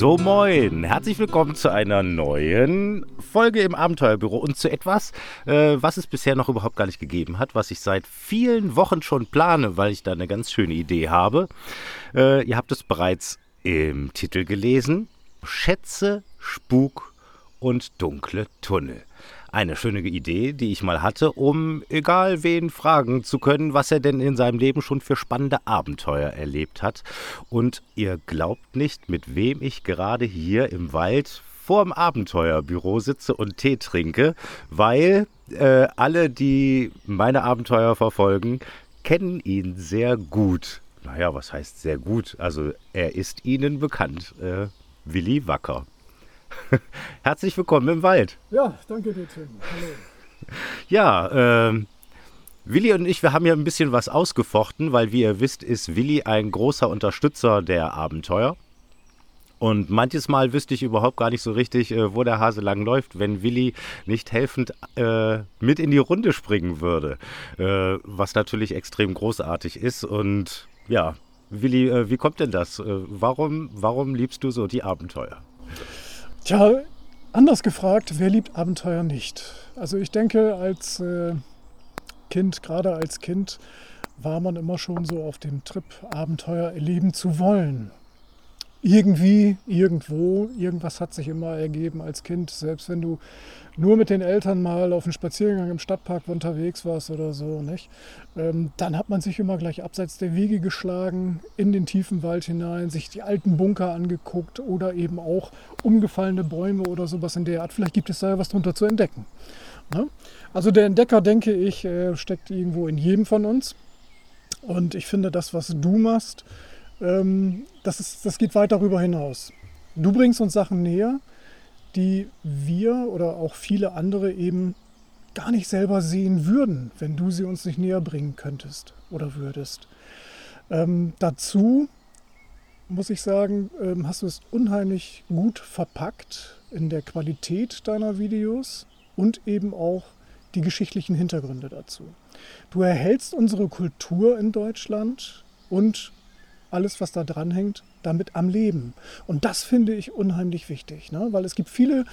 So moin, herzlich willkommen zu einer neuen Folge im Abenteuerbüro und zu etwas, äh, was es bisher noch überhaupt gar nicht gegeben hat, was ich seit vielen Wochen schon plane, weil ich da eine ganz schöne Idee habe. Äh, ihr habt es bereits im Titel gelesen. Schätze, Spuk und dunkle Tunnel eine schöne Idee, die ich mal hatte, um egal wen fragen zu können, was er denn in seinem Leben schon für spannende Abenteuer erlebt hat. Und ihr glaubt nicht, mit wem ich gerade hier im Wald vorm Abenteuerbüro sitze und Tee trinke, weil äh, alle, die meine Abenteuer verfolgen, kennen ihn sehr gut. Naja, was heißt sehr gut? Also er ist ihnen bekannt. Äh, Willi Wacker. Herzlich willkommen im Wald. Ja, danke dir, Tim. Hallo. Ja, äh, Willi und ich, wir haben ja ein bisschen was ausgefochten, weil wie ihr wisst, ist Willi ein großer Unterstützer der Abenteuer. Und manches Mal wüsste ich überhaupt gar nicht so richtig, äh, wo der Hase lang läuft, wenn Willi nicht helfend äh, mit in die Runde springen würde. Äh, was natürlich extrem großartig ist. Und ja, Willi, äh, wie kommt denn das? Warum, warum liebst du so die Abenteuer? Tja, anders gefragt, wer liebt Abenteuer nicht? Also ich denke, als äh, Kind, gerade als Kind, war man immer schon so auf dem Trip, Abenteuer erleben zu wollen irgendwie, irgendwo, irgendwas hat sich immer ergeben als Kind. Selbst wenn du nur mit den Eltern mal auf einen Spaziergang im Stadtpark unterwegs warst oder so, nicht? Ähm, dann hat man sich immer gleich abseits der Wege geschlagen, in den tiefen Wald hinein, sich die alten Bunker angeguckt oder eben auch umgefallene Bäume oder sowas in der Art. Vielleicht gibt es da ja was drunter zu entdecken. Ne? Also der Entdecker, denke ich, äh, steckt irgendwo in jedem von uns. Und ich finde, das, was du machst, ähm, das, ist, das geht weit darüber hinaus. Du bringst uns Sachen näher, die wir oder auch viele andere eben gar nicht selber sehen würden, wenn du sie uns nicht näher bringen könntest oder würdest. Ähm, dazu muss ich sagen, ähm, hast du es unheimlich gut verpackt in der Qualität deiner Videos und eben auch die geschichtlichen Hintergründe dazu. Du erhältst unsere Kultur in Deutschland und alles, was da dran hängt, damit am Leben. Und das finde ich unheimlich wichtig, ne? weil es gibt viele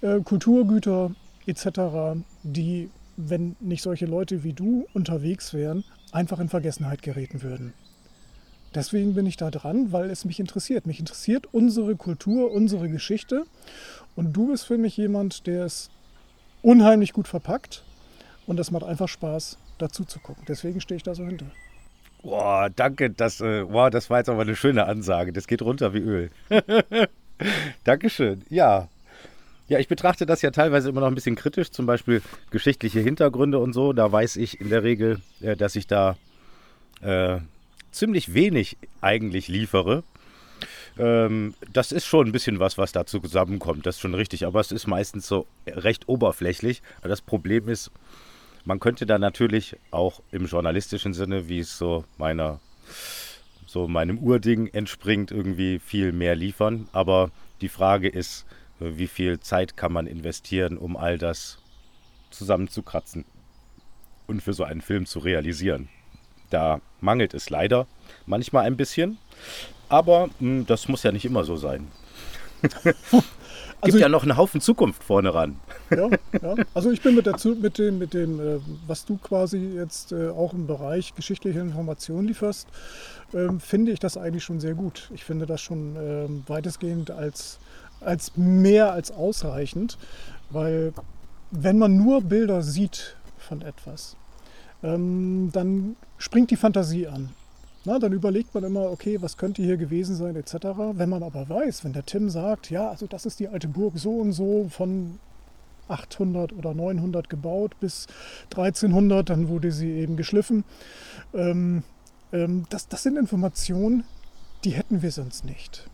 äh, Kulturgüter etc., die, wenn nicht solche Leute wie du unterwegs wären, einfach in Vergessenheit geraten würden. Deswegen bin ich da dran, weil es mich interessiert. Mich interessiert unsere Kultur, unsere Geschichte. Und du bist für mich jemand, der es unheimlich gut verpackt. Und es macht einfach Spaß, dazu zu gucken. Deswegen stehe ich da so hinter. Boah, danke, das, äh, boah, das war jetzt aber eine schöne Ansage. Das geht runter wie Öl. Dankeschön. Ja. Ja, ich betrachte das ja teilweise immer noch ein bisschen kritisch, zum Beispiel geschichtliche Hintergründe und so. Da weiß ich in der Regel, äh, dass ich da äh, ziemlich wenig eigentlich liefere. Ähm, das ist schon ein bisschen was, was dazu zusammenkommt. Das ist schon richtig, aber es ist meistens so recht oberflächlich. Das Problem ist, man könnte da natürlich auch im journalistischen Sinne, wie es so meiner so meinem Urding entspringt, irgendwie viel mehr liefern. Aber die Frage ist, wie viel Zeit kann man investieren, um all das zusammenzukratzen und für so einen Film zu realisieren. Da mangelt es leider manchmal ein bisschen, aber mh, hm, das muss ja nicht immer so sein. Also gibt ja noch einen Haufen Zukunft vorne ran. Ja, ja. also ich bin mit, der, mit dem, mit dem äh, was du quasi jetzt äh, auch im Bereich geschichtliche Informationen lieferst, ähm, finde ich das eigentlich schon sehr gut. Ich finde das schon ähm, weitestgehend als, als mehr als ausreichend, weil wenn man nur Bilder sieht von etwas, ähm, dann springt die Fantasie an. Na, dann überlegt man immer, okay, was könnte hier gewesen sein, etc. Wenn man aber weiß, wenn der Tim sagt, ja, also das ist die alte Burg so und so von 800 oder 900 gebaut bis 1300, dann wurde sie eben geschliffen. Ähm, ähm, das, das sind Informationen, die hätten wir sonst nicht.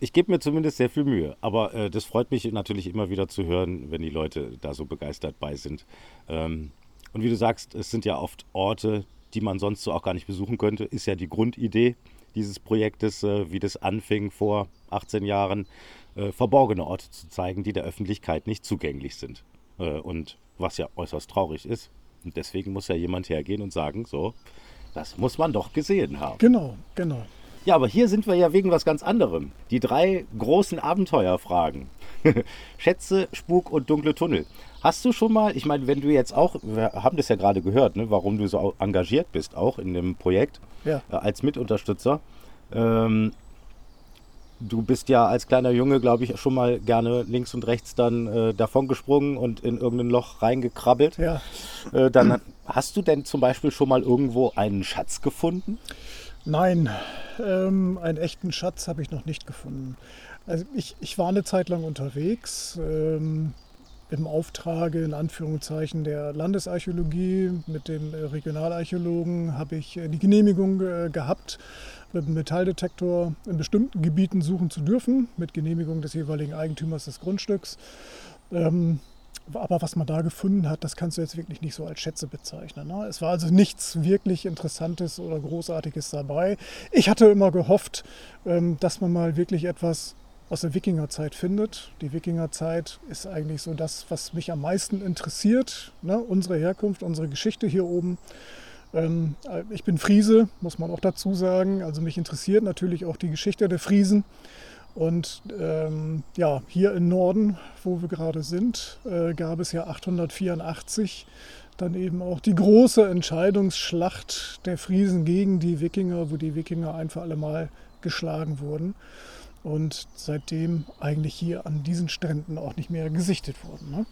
Ich gebe mir zumindest sehr viel Mühe, aber äh, das freut mich natürlich immer wieder zu hören, wenn die Leute da so begeistert bei sind. Ähm, und wie du sagst, es sind ja oft Orte, die man sonst so auch gar nicht besuchen könnte, ist ja die Grundidee dieses Projektes, äh, wie das anfing vor 18 Jahren, äh, verborgene Orte zu zeigen, die der Öffentlichkeit nicht zugänglich sind. Äh, und was ja äußerst traurig ist. Und deswegen muss ja jemand hergehen und sagen, so, das muss man doch gesehen haben. Genau, genau. Ja, aber hier sind wir ja wegen was ganz anderem. Die drei großen Abenteuerfragen. Schätze, Spuk und dunkle Tunnel. Hast du schon mal, ich meine, wenn du jetzt auch, wir haben das ja gerade gehört, ne, warum du so engagiert bist, auch in dem Projekt Ja. äh, als Mitunterstützer. Ähm, du bist ja als kleiner Junge, glaube ich, schon mal gerne links und rechts dann äh, davongesprungen und in irgendein Loch reingekrabbelt. Ja. Äh, dann hast du denn zum Beispiel schon mal irgendwo einen Schatz gefunden? Nein, ähm, einen echten Schatz habe ich noch nicht gefunden. Also ich, ich war eine Zeit lang unterwegs ähm, im Auftrage in Anführungszeichen der Landesarchäologie mit dem äh, Regionalarchäologen habe ich äh, die Genehmigung äh, gehabt, mit dem Metalldetektor in bestimmten Gebieten suchen zu dürfen, mit Genehmigung des jeweiligen Eigentümers des Grundstücks. Ähm, aber was man da gefunden hat, das kannst du jetzt wirklich nicht so als Schätze bezeichnen. Ne? Es war also nichts wirklich Interessantes oder Großartiges dabei. Ich hatte immer gehofft, ähm, dass man mal wirklich etwas aus der Wikingerzeit findet. Die Wikingerzeit ist eigentlich so das, was mich am meisten interessiert. Ne? Unsere Herkunft, unsere Geschichte hier oben. Ähm, ich bin Friese, muss man auch dazu sagen. Also mich interessiert natürlich auch die Geschichte der Friesen. Und ähm, ja, hier im Norden, wo wir gerade sind, äh, gab es ja 884 dann eben auch die große Entscheidungsschlacht der Friesen gegen die Wikinger, wo die Wikinger ein für alle Mal geschlagen wurden. Und seitdem eigentlich hier an diesen Stränden auch nicht mehr gesichtet wurden. Ne?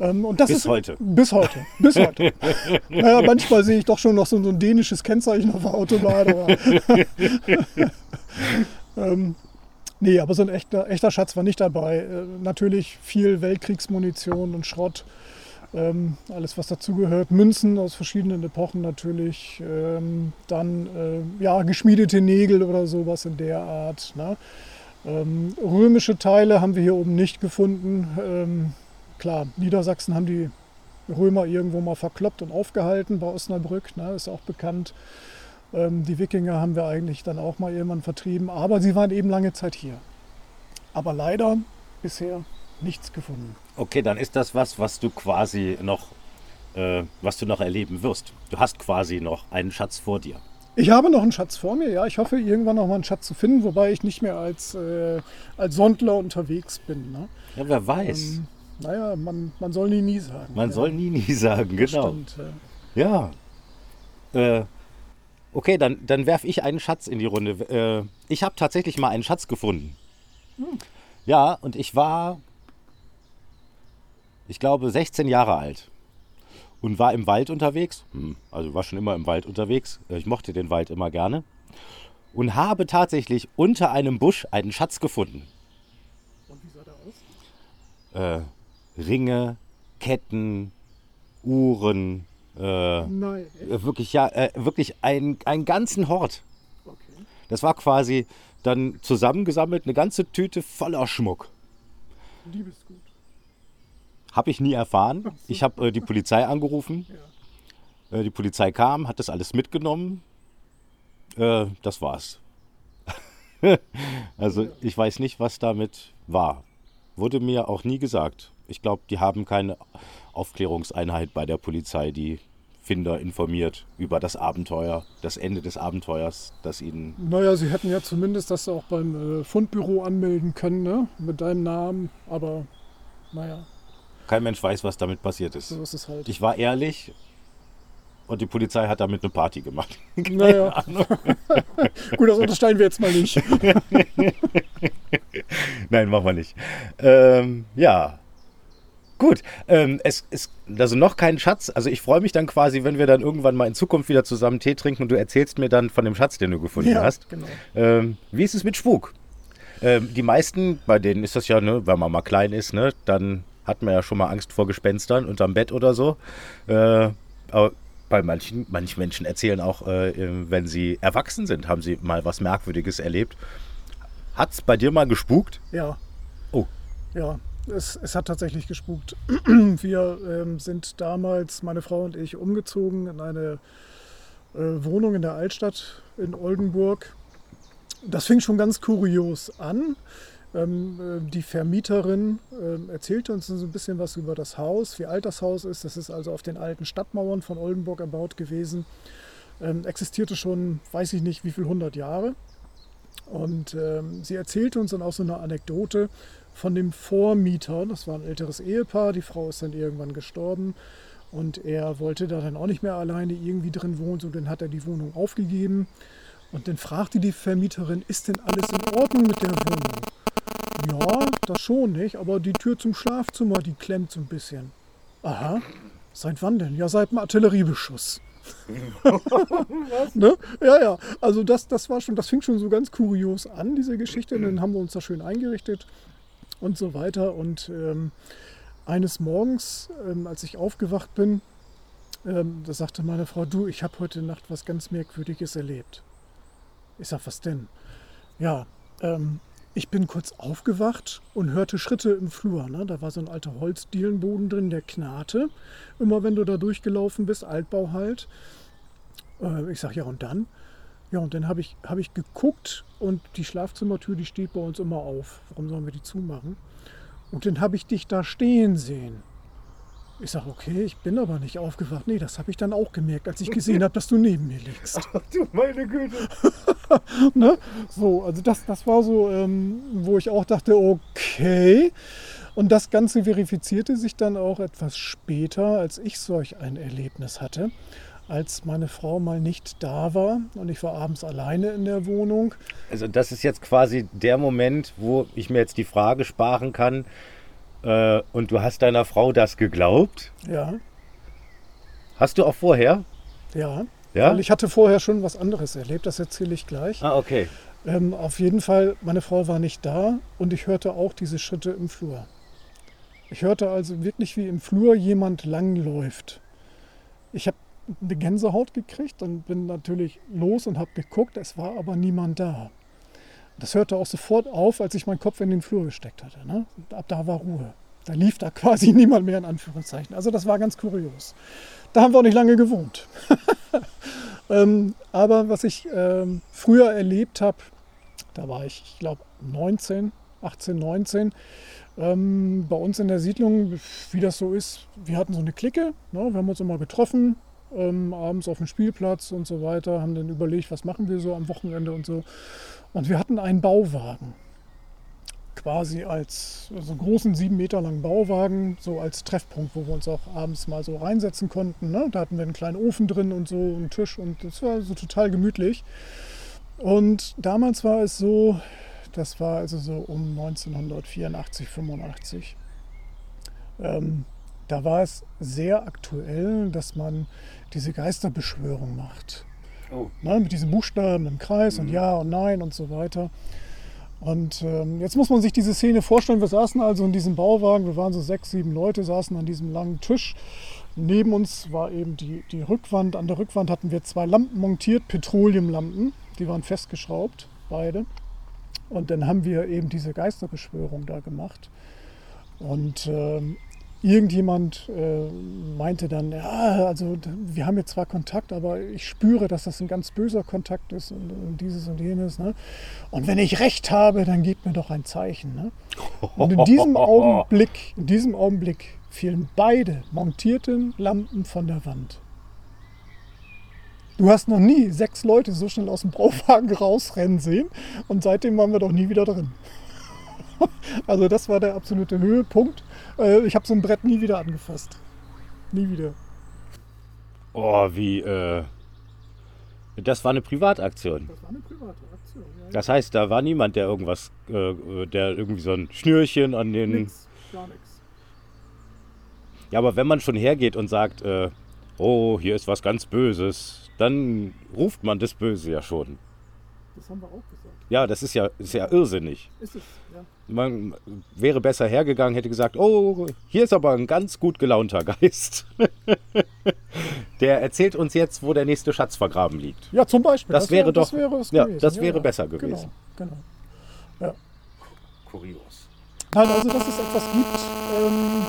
Ähm, und das Bis ist, heute. Bis heute. Bis heute. naja, manchmal sehe ich doch schon noch so, so ein dänisches Kennzeichen auf der Autobahn. Aber ähm, nee, aber so ein echter, echter Schatz war nicht dabei. Äh, natürlich viel Weltkriegsmunition und Schrott. Ähm, alles, was dazugehört. Münzen aus verschiedenen Epochen natürlich. Ähm, dann äh, ja, geschmiedete Nägel oder sowas in der Art. Ne? Ähm, römische Teile haben wir hier oben nicht gefunden. Ähm, klar, Niedersachsen haben die Römer irgendwo mal verkloppt und aufgehalten bei Osnabrück, ne, ist auch bekannt. Ähm, die Wikinger haben wir eigentlich dann auch mal irgendwann vertrieben, aber sie waren eben lange Zeit hier. Aber leider bisher nichts gefunden. Okay, dann ist das was, was du quasi noch, äh, was du noch erleben wirst. Du hast quasi noch einen Schatz vor dir. Ich habe noch einen Schatz vor mir, ja. Ich hoffe, irgendwann noch mal einen Schatz zu finden, wobei ich nicht mehr als, äh, als Sondler unterwegs bin. Ne? Ja, wer weiß. Ähm, naja, man, man soll nie nie sagen. Man ja, soll nie, nie sagen, genau. Stimmt, ja. Ja. Äh, okay, dann, dann werfe ich einen Schatz in die Runde. Äh, ich habe tatsächlich mal einen Schatz gefunden. Ja, und ich war, ich glaube, 16 Jahre alt und war im Wald unterwegs. Hm, Also war schon immer im Wald unterwegs. Ich mochte den Wald immer gerne. Und habe tatsächlich unter einem Busch einen Schatz gefunden. Und wie sah der aus? Äh, Ringe, Ketten, Uhren, äh, Nein. äh, wirklich ja, äh, wirklich ein, einen ganzen Hort. Okay. Das war quasi dann zusammengesammelt, eine ganze Tüte voller Schmuck. Liebesgut. Habe ich nie erfahren. Ich habe äh, die Polizei angerufen. Äh, die Polizei kam, hat das alles mitgenommen. Äh, das war's. also ich weiß nicht, was damit war. Wurde mir auch nie gesagt. Ich glaube, die haben keine Aufklärungseinheit bei der Polizei, die Finder informiert über das Abenteuer, das Ende des Abenteuers, das ihnen Naja, sie hätten ja zumindest das auch beim äh, Fundbüro anmelden können, ne? Mit deinem Namen. Aber naja, kein Mensch weiß, was damit passiert ist. so ist es halt. Ich war ehrlich und die Polizei hat damit eine Party gemacht. naja. Gut, das unterstellen wir jetzt mal nicht. Nein, machen wir nicht. Ähm, ja. Gut, ähm, es ist also noch kein Schatz. Also ich freue mich dann quasi, wenn wir dann irgendwann mal in Zukunft wieder zusammen Tee trinken und du erzählst mir dann von dem Schatz, den du gefunden ja, hast. genau. Ähm, wie ist es mit Spuk? Ähm, die meisten, bei denen ist das ja, ne, wenn man mal klein ist, ne, dann hat man ja schon mal Angst vor Gespenstern unterm Bett oder so. Äh, aber bei manchen, manchen Menschen erzählen auch, äh, wenn sie erwachsen sind, haben sie mal was Merkwürdiges erlebt. Hat's bei dir mal gespukt? Ja. Oh. Ja, es, es hat tatsächlich gespukt. Wir ähm, sind damals, meine Frau und ich, umgezogen in eine äh, Wohnung in der Altstadt in Oldenburg. Das fing schon ganz kurios an. Ähm, äh, die Vermieterin ähm, erzählte uns ein bisschen was über das Haus, wie alt das Haus ist. Das ist also auf den alten Stadtmauern von Oldenburg erbaut gewesen. Ähm, existierte schon, weiß ich nicht, wie viel hundert Jahre. Und sie erzählte uns dann auch so eine Anekdote von dem Vormieter. Das war ein älteres Ehepaar. Die Frau ist dann irgendwann gestorben. Und er wollte da dann auch nicht mehr alleine irgendwie drin wohnen. So, dann hat er die Wohnung aufgegeben. Und dann fragte die Vermieterin, ist denn alles in Ordnung mit der Wohnung? Ja, das schon nicht, aber die Tür zum Schlafzimmer, die klemmt so ein bisschen. Aha, seit wann denn? Ja, seit dem Artilleriebeschuss. ne? Ja, ja. Also das, das war schon, das fing schon so ganz kurios an, diese Geschichte. Und dann haben wir uns da schön eingerichtet und so weiter. Und ähm, eines Morgens, ähm, als ich aufgewacht bin, ähm, da sagte meine Frau, du, ich habe heute Nacht was ganz Merkwürdiges erlebt. Ich sag, was denn? Ja, ähm, ich bin kurz aufgewacht und hörte Schritte im Flur. Ne? Da war so ein alter Holzdielenboden drin, der knarrte. Immer wenn du da durchgelaufen bist, Altbau halt. Äh, ich sag, ja und dann? Ja, und dann habe ich, hab ich geguckt und die Schlafzimmertür, die steht bei uns immer auf. Warum sollen wir die zumachen? Und dann habe ich dich da stehen sehen. Ich sage, okay, ich bin aber nicht aufgewacht. Nee, das habe ich dann auch gemerkt, als ich gesehen habe, dass du neben mir liegst. Ach du meine Güte. ne? So, also das, das war so, ähm, wo ich auch dachte, okay. Und das Ganze verifizierte sich dann auch etwas später, als ich solch ein Erlebnis hatte. Als meine Frau mal nicht da war und ich war abends alleine in der Wohnung. Also das ist jetzt quasi der Moment, wo ich mir jetzt die Frage sparen kann, äh, und du hast deiner Frau das geglaubt? Ja. Hast du auch vorher? Ja. Ja? Weil ich hatte vorher schon was anderes erlebt, das erzähle ich gleich. Ah, okay. Ähm, auf jeden Fall, meine Frau war nicht da und ich hörte auch diese Schritte im Flur. Ich hörte also wirklich, wie im Flur jemand langläuft. Ich habe eine Gänsehaut gekriegt und bin natürlich los und habe geguckt, es war aber niemand da. Das hörte auch sofort auf, als ich meinen Kopf in den Flur gesteckt hatte. Ne? Ab da war Ruhe. Da lief da quasi niemand mehr in Anführungszeichen. Also das war ganz kurios. Da haben wir auch nicht lange gewohnt. ähm, aber was ich ähm, früher erlebt habe, da war ich, ich glaube, 19, 18, 19. Ähm, bei uns in der Siedlung, wie das so ist, wir hatten so eine Clique. Ne? Wir haben uns immer getroffen, ähm, abends auf dem Spielplatz und so weiter, haben dann überlegt, was machen wir so am Wochenende und so. Und wir hatten einen Bauwagen. Quasi als so also großen sieben Meter langen Bauwagen, so als Treffpunkt, wo wir uns auch abends mal so reinsetzen konnten. Ne? Da hatten wir einen kleinen Ofen drin und so, einen Tisch und das war so total gemütlich. Und damals war es so, das war also so um 1984, 85. Ähm, da war es sehr aktuell, dass man diese Geisterbeschwörung macht. Oh. Ne, mit diesen Buchstaben im Kreis mhm. und Ja und Nein und so weiter. Und ähm, jetzt muss man sich diese Szene vorstellen. Wir saßen also in diesem Bauwagen, wir waren so sechs, sieben Leute, saßen an diesem langen Tisch. Neben uns war eben die, die Rückwand. An der Rückwand hatten wir zwei Lampen montiert, Petroleumlampen. Die waren festgeschraubt, beide. Und dann haben wir eben diese Geisterbeschwörung da gemacht. Und ähm, irgendjemand äh, meinte dann, ja, also wir haben jetzt zwar Kontakt, aber ich spüre, dass das ein ganz böser Kontakt ist und, und dieses und jenes. Ne? Und wenn ich recht habe, dann gebt mir doch ein Zeichen. Ne? Und in diesem Augenblick, in diesem Augenblick fielen beide montierten Lampen von der Wand. Du hast noch nie sechs Leute so schnell aus dem Bauwagen rausrennen sehen und seitdem waren wir doch nie wieder drin. Also das war der absolute Höhepunkt. Äh, ich habe so ein Brett nie wieder angefasst. Nie wieder. Oh, wie. Äh, das war eine Privataktion. Das war eine private Aktion. Ja, das heißt, da war niemand, der irgendwas, äh, der irgendwie so ein Schnürchen an den. Nix, gar nichts. Ja, aber wenn man schon hergeht und sagt, äh, oh, hier ist was ganz Böses, dann ruft man das Böse ja schon. Das haben wir auch gesagt. Ja, das ist ja, ist ja irrsinnig. Ist es, ja. Man wäre besser hergegangen, hätte gesagt, oh, hier ist aber ein ganz gut gelaunter Geist. der erzählt uns jetzt, wo der nächste Schatz vergraben liegt. Ja, zum Beispiel. Das, das wäre doch, das wäre, ja, das wäre ja, besser gewesen. Genau, genau. Ja. Kurios. Nein, also dass es etwas gibt, ähm,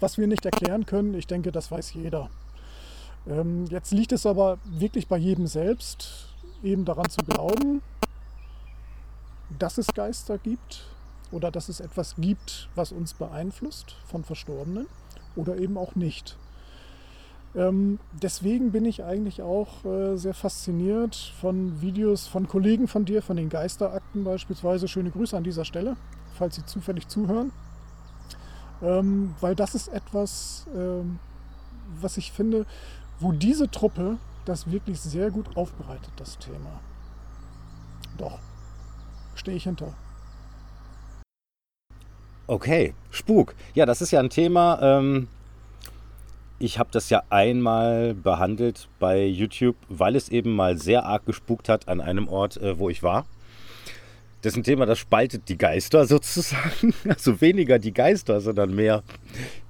was wir nicht erklären können, ich denke, das weiß jeder. Ähm, jetzt liegt es aber wirklich bei jedem selbst, eben daran zu glauben, dass es Geister gibt oder dass es etwas gibt, was uns beeinflusst von Verstorbenen oder eben auch nicht. Ähm, deswegen bin ich eigentlich auch äh, sehr fasziniert von Videos von Kollegen von dir, von den Geisterakten beispielsweise. Schöne Grüße an dieser Stelle, falls Sie zufällig zuhören. Ähm, weil das ist etwas, ähm, was ich finde, wo diese Truppe das wirklich sehr gut aufbereitet, das Thema. Doch, stehe ich hinter. Okay, Spuk. Ja, das ist ja ein Thema. Ähm, ich habe das ja einmal behandelt bei YouTube, weil es eben mal sehr arg gespukt hat an einem Ort, äh, wo ich war. Das ist ein Thema, das spaltet die Geister sozusagen. Also weniger die Geister, sondern mehr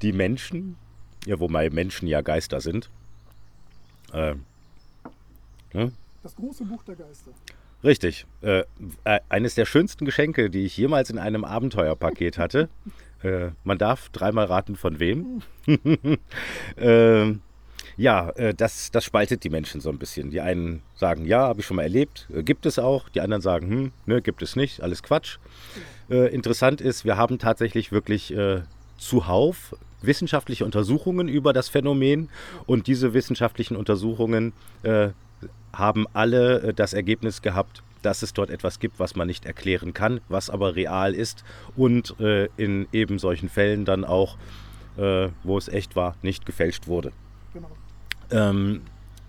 die Menschen. Ja, wobei Menschen ja Geister sind. Äh, hm? Das große Buch der Geister. Richtig. Äh, äh, eines der schönsten Geschenke, die ich jemals in einem Abenteuerpaket hatte. äh, man darf dreimal raten, von wem. Ähm, ja, äh, das, das spaltet die Menschen so ein bisschen. Die einen sagen, ja, habe ich schon mal erlebt, äh, gibt es auch. Die anderen sagen, hm, ne, gibt es nicht, alles Quatsch. Äh, interessant ist, wir haben tatsächlich wirklich zuhauf wissenschaftliche Untersuchungen über das Phänomen und diese wissenschaftlichen Untersuchungen haben alle äh, das Ergebnis gehabt, dass es dort etwas gibt, was man nicht erklären kann, was aber real ist und äh, in eben solchen Fällen dann auch, äh, wo es echt war, nicht gefälscht wurde. Genau. Ähm,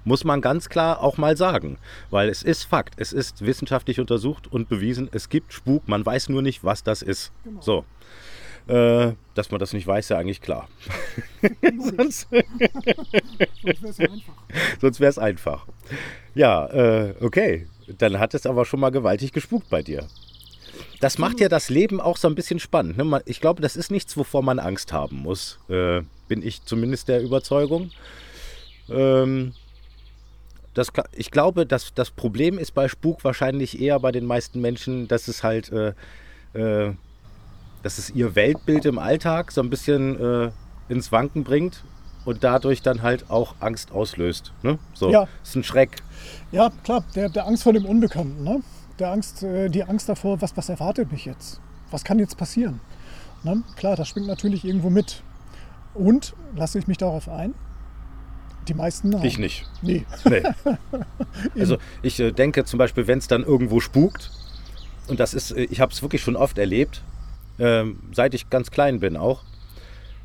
muss man ganz klar auch mal sagen, weil es ist Fakt, es ist wissenschaftlich untersucht und bewiesen, es gibt Spuk, man weiß nur nicht, was das ist. Genau. So. Äh, dass man das nicht weiß, ja eigentlich klar. Sonst, wäre es ja einfach. Sonst wäre es einfach. Ja, äh, okay. Dann hat es aber schon mal gewaltig gespukt bei dir. Das macht ja das Leben auch so ein bisschen spannend. Ne? Ich glaube, das ist nichts, wovor man Angst haben muss. Äh, bin ich zumindest der Überzeugung. Ähm, das, ich glaube, dass das Problem ist bei Spuk wahrscheinlich eher bei den meisten Menschen, dass es halt äh, äh, dass es ihr Weltbild im Alltag so ein bisschen äh, ins Wanken bringt und dadurch dann halt auch Angst auslöst. Ne? So, ja. ist ein Schreck. Ja, klar, der, der Angst vor dem Unbekannten, ne? der Angst, äh, die Angst davor, was, was erwartet mich jetzt? Was kann jetzt passieren? Ne? Klar, das schwingt natürlich irgendwo mit. Und lasse ich mich darauf ein? Die meisten nein. Ich nicht. Nee. nee. also ich äh, denke zum Beispiel, wenn es dann irgendwo spukt, und das ist, äh, ich habe es wirklich schon oft erlebt, seit ich ganz klein bin auch,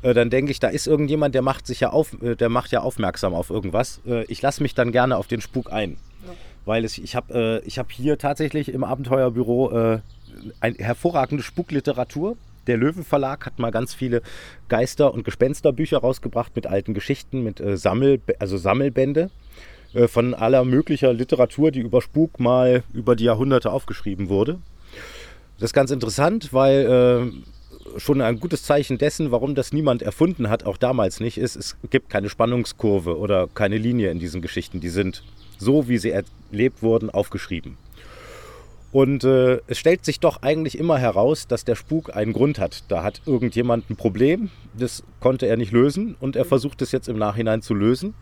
äh, dann denke ich, da ist irgendjemand, der macht sich ja auf, äh, der macht ja aufmerksam auf irgendwas. Äh, ich lasse mich dann gerne auf den Spuk ein. Ja. Weil es, ich habe äh, hab hier tatsächlich im Abenteuerbüro äh, eine hervorragende Spukliteratur. Der Löwe Verlag hat mal ganz viele Geister- und Gespensterbücher rausgebracht mit alten Geschichten, mit äh, Sammel, also Sammelbände von aller möglicher Literatur, die über Spuk mal über die Jahrhunderte aufgeschrieben wurde. Das ist ganz interessant, weil äh, schon ein gutes Zeichen dessen, warum das niemand erfunden hat, auch damals nicht, ist, es gibt keine Spannungskurve oder keine Linie in diesen Geschichten. Die sind so, wie sie erlebt wurden, aufgeschrieben. Und äh, es stellt sich doch eigentlich immer heraus, dass der Spuk einen Grund hat. Da hat irgendjemand ein Problem, das konnte er nicht lösen und er versucht es jetzt im Nachhinein zu lösen.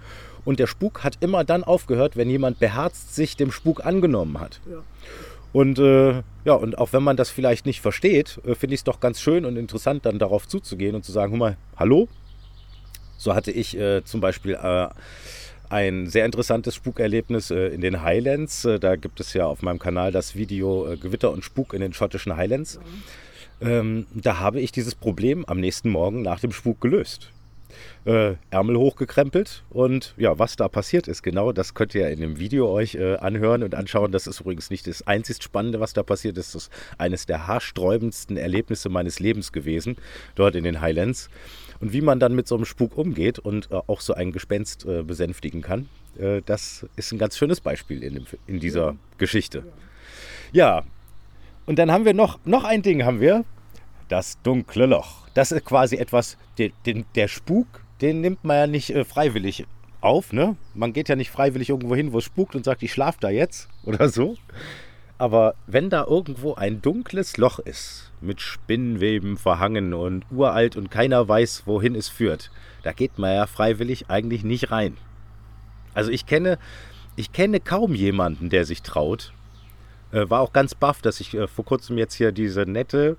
Und der Spuk hat immer dann aufgehört, wenn jemand beherzt sich dem Spuk angenommen hat. Ja. Und äh, ja, und auch wenn man das vielleicht nicht versteht, äh, finde ich es doch ganz schön und interessant, dann darauf zuzugehen und zu sagen, hör mal, hallo. So hatte ich äh, zum Beispiel äh, ein sehr interessantes Spukerlebnis äh, in den Highlands. Äh, da gibt es ja auf meinem Kanal das Video Gewitter und Spuk in den schottischen Highlands. Ähm, da habe ich dieses Problem am nächsten Morgen nach dem Spuk gelöst äh, Ärmel hochgekrempelt. Und ja, was da passiert ist, genau, das könnt ihr in dem Video euch äh, anhören und anschauen. Das ist übrigens nicht das einzig Spannende, was da passiert ist. Das ist eines der haarsträubendsten Erlebnisse meines Lebens gewesen, dort in den Highlands. Und wie man dann mit so einem Spuk umgeht und äh, auch so ein Gespenst äh, besänftigen kann, äh, das ist ein ganz schönes Beispiel in, dem, in dieser ja. Geschichte. Ja, und dann haben wir noch, noch ein Ding haben wir, das dunkle Loch. Das ist quasi etwas, den, den, der Spuk den nimmt man ja nicht äh, freiwillig auf. Ne? Man geht ja nicht freiwillig irgendwo hin, wo es spukt und sagt, ich schlafe da jetzt oder so. Aber wenn da irgendwo ein dunkles Loch ist, mit Spinnweben verhangen und uralt und keiner weiß, wohin es führt, da geht man ja freiwillig eigentlich nicht rein. Also ich kenne, ich kenne kaum jemanden, der sich traut. Äh, war auch ganz baff, dass ich äh, vor kurzem jetzt hier diese nette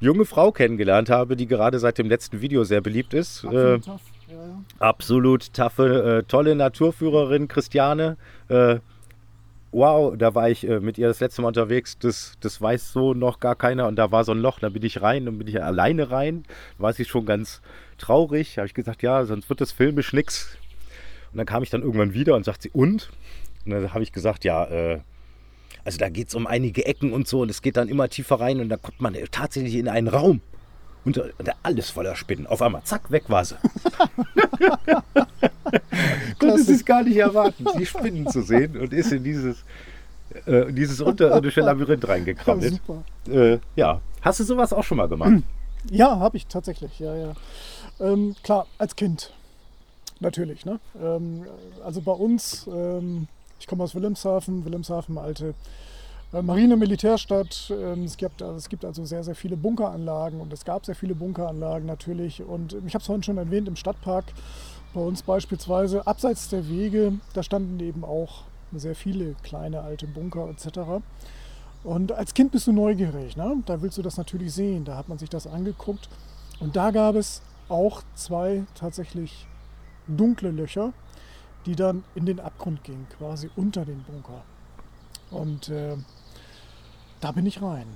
junge Frau kennengelernt habe, die gerade seit dem letzten Video sehr beliebt ist. Äh, Ja, ja. Absolut taffe, äh, tolle Naturführerin, Christiane. Äh, wow, da war ich äh, mit ihr das letzte Mal unterwegs. Das, das weiß so noch gar keiner. Und da war so ein Loch, da bin ich rein und bin ich alleine rein. Da war sie schon ganz traurig. Da habe ich gesagt, ja, sonst wird das filmisch nix. Und dann kam ich dann irgendwann wieder und sagt sie, und? Und dann habe ich gesagt, ja, äh, also da geht es um einige Ecken und so und es geht dann immer tiefer rein und da kommt man tatsächlich in einen Raum. Und da, da alles voller Spinnen. Auf einmal, zack, weg war sie. Konnte sich gar nicht erwarten, die Spinnen zu sehen und ist in dieses, äh, dieses unterirdische Labyrinth Ja, reingekrabbelt. super. Äh, ja. Hast du sowas auch schon mal gemacht? Ja, habe ich tatsächlich, ja, ja. Ähm, klar, als Kind. Natürlich, ne? Ähm, also bei uns, ähm, ich komme aus Wilhelmshaven, Wilhelmshaven, alte äh, Marine-Militärstadt. Ähm, es, gibt, also, es gibt also sehr, sehr viele Bunkeranlagen und es gab sehr viele Bunkeranlagen natürlich. Und ich habe es vorhin schon erwähnt, im Stadtpark bei uns beispielsweise, abseits der Wege, da standen eben auch sehr viele kleine alte Bunker etc. Und als Kind bist du neugierig, ne? da willst du das natürlich sehen. Da hat man sich das angeguckt. Und da gab es auch zwei tatsächlich dunkle Löcher, die dann in den Abgrund gingen, quasi unter den Bunker. Und äh, da bin ich rein.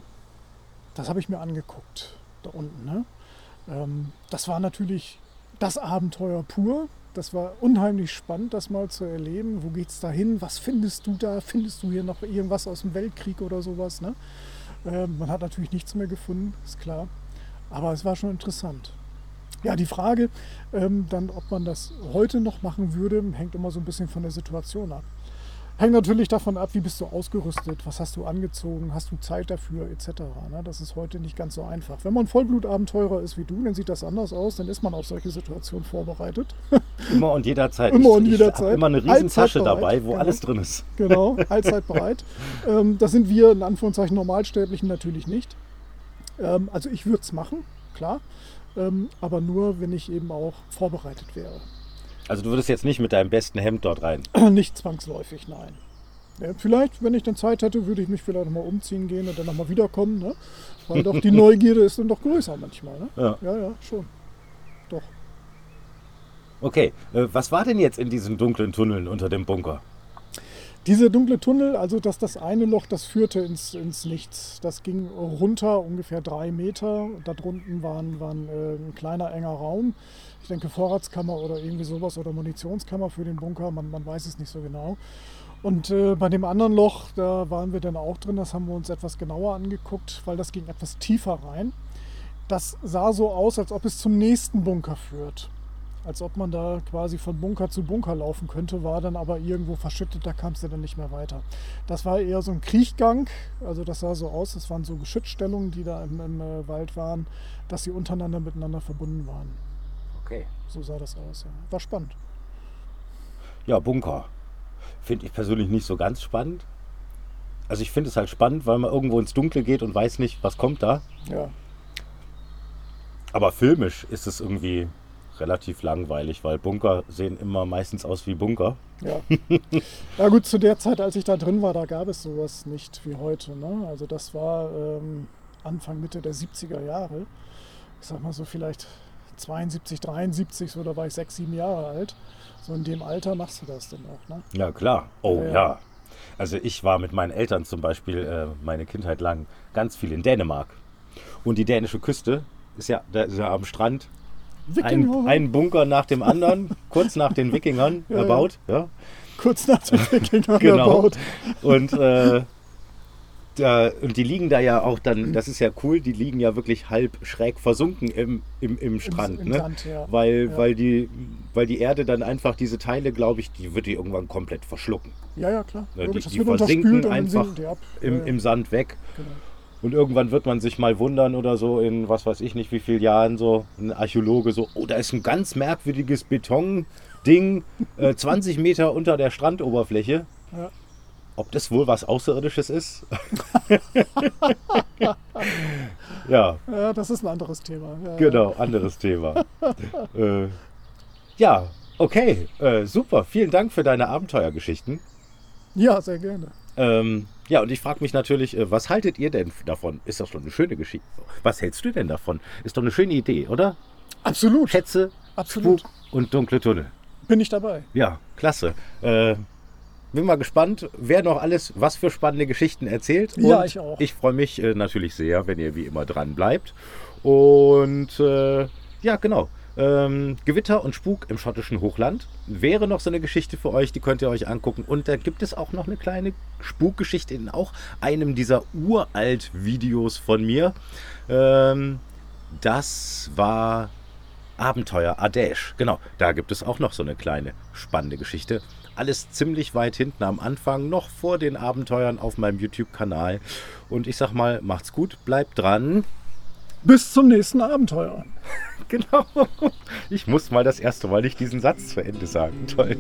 Das habe ich mir angeguckt, da unten. Ne? Ähm, das war natürlich das Abenteuer pur. Das war unheimlich spannend, das mal zu erleben. Wo geht's da hin? Was findest du da? Findest du hier noch irgendwas aus dem Weltkrieg oder sowas? Ne? Ähm, man hat natürlich nichts mehr gefunden, ist klar. Aber es war schon interessant. Ja, die Frage, ähm, dann, ob man das heute noch machen würde, hängt immer so ein bisschen von der Situation ab. Hängt natürlich davon ab, wie bist du ausgerüstet, was hast du angezogen, hast du Zeit dafür, etc. Ne? Das ist heute nicht ganz so einfach. Wenn man Vollblutabenteurer ist wie du, dann sieht das anders aus, dann ist man auf solche Situationen vorbereitet. Immer und jederzeit. Immer und jederzeit. Ich immer eine riesen Tasche Allzeit dabei, wo genau. alles drin ist. Genau, allzeit bereit. Ähm, das sind wir in Anführungszeichen Normalsterblichen natürlich nicht. Ähm, also ich würde es machen, klar. Ähm, aber nur, wenn ich eben auch vorbereitet wäre. Also du würdest jetzt nicht mit deinem besten Hemd dort rein. Nicht zwangsläufig, nein. Vielleicht, wenn ich dann Zeit hätte, würde ich mich vielleicht nochmal umziehen gehen und dann nochmal wiederkommen. Ne? Weil doch die Neugierde ist dann doch größer manchmal. Ne? Ja. ja, ja, schon. Doch. Okay, äh, was war denn jetzt in diesen dunklen Tunneln unter dem Bunker? Dieser dunkle Tunnel, also das, das eine Loch, das führte ins, ins Nichts. Das ging runter ungefähr drei Meter. Da drunten war, ein- war ein, äh, ein kleiner enger Raum. Ich denke Vorratskammer oder irgendwie sowas oder Munitionskammer für den Bunker. Man, man weiß es nicht so genau. Und äh, bei dem anderen Loch, da waren wir dann auch drin. Das haben wir uns etwas genauer angeguckt, weil das ging etwas tiefer rein. Das sah so aus, als ob es zum nächsten Bunker führt als ob man da quasi von Bunker zu Bunker laufen könnte, war dann aber irgendwo verschüttet, da kamst du dann nicht mehr weiter. Das war eher so ein Kriechgang, also das sah so aus, das waren so Geschützstellungen, die da im, im äh, Wald waren, dass sie untereinander miteinander verbunden waren. Okay. So sah das aus. Ja. War spannend. Ja, Bunker. Finde ich persönlich nicht so ganz spannend. Also ich finde es halt spannend, weil man irgendwo ins Dunkle geht und weiß nicht, was kommt da. Ja, Aber filmisch ist es irgendwie relativ langweilig, weil Bunker sehen immer meistens aus wie Bunker. ja. ja gut, zu der Zeit, als ich da drin war, da gab es sowas nicht wie heute. Ne? Also das war ähm, Anfang, Mitte der 70er Jahre. Ich sag mal so vielleicht 72, 73, so da war ich sechs, sieben Jahre alt. So in dem Alter machst du das dann auch. Ne? Ja, klar. Oh Ja, ja. Also ich war mit meinen Eltern zum Beispiel äh, meine Kindheit lang ganz viel in Dänemark. Und die dänische Küste ist ja, da ist ja am Strand ein, Bunker nach dem anderen, kurz nach den Wikingern Ja, erbaut. Ja. kurz nach dem Wikinger Genau. erbaut. Und, äh, da, und die liegen da ja auch dann, das ist ja cool, die liegen ja wirklich halb schräg versunken im, im, im Strand. im ne? Sand, ja. weil, Ja. weil, die, weil die Erde dann einfach diese Teile, glaube ich, die wird die irgendwann komplett verschlucken. Ja, ja, klar. Ne, die- die versinken einfach ab. Im, im Sand weg. genau. Und irgendwann wird man sich mal wundern oder so in was weiß ich nicht wie vielen Jahren so, ein Archäologe so, oh, da ist ein ganz merkwürdiges Betonding, äh, 20 Meter unter der Strandoberfläche. Ja. Ob das wohl was Außerirdisches ist? ja, ja, das ist ein anderes Thema. Ja, genau, anderes Thema. äh, ja, okay, äh, super. Vielen Dank für deine Abenteuergeschichten. Ja, sehr gerne. Ähm, ja, und ich frage mich natürlich, äh, was haltet ihr denn davon? Ist doch schon eine schöne Geschichte. Was hältst du denn davon? Ist doch eine schöne Idee, oder? Absolut. Schätze Absolut. Spuk und dunkle Tunnel. Bin ich dabei. Ja, klasse. Äh, bin mal gespannt, wer noch alles was für spannende Geschichten erzählt. Ja, Und ich auch. Ich freue mich äh, natürlich sehr, wenn ihr wie immer dran bleibt. Und äh, ja, genau. Ähm, Gewitter und Spuk im schottischen Hochland wäre noch so eine Geschichte für euch, die könnt ihr euch angucken. Und da gibt es auch noch eine kleine Spukgeschichte in auch einem dieser uralt Videos von mir. Ähm, das war Abenteuer Adesh. Genau, da gibt es auch noch so eine kleine spannende Geschichte. Alles ziemlich weit hinten am Anfang, noch vor den Abenteuern auf meinem YouTube-Kanal. Und ich sag mal, macht's gut, bleibt dran. Bis zum nächsten Abenteuer. Genau. Ich muss mal das erste Mal nicht diesen Satz zu Ende sagen. Toll.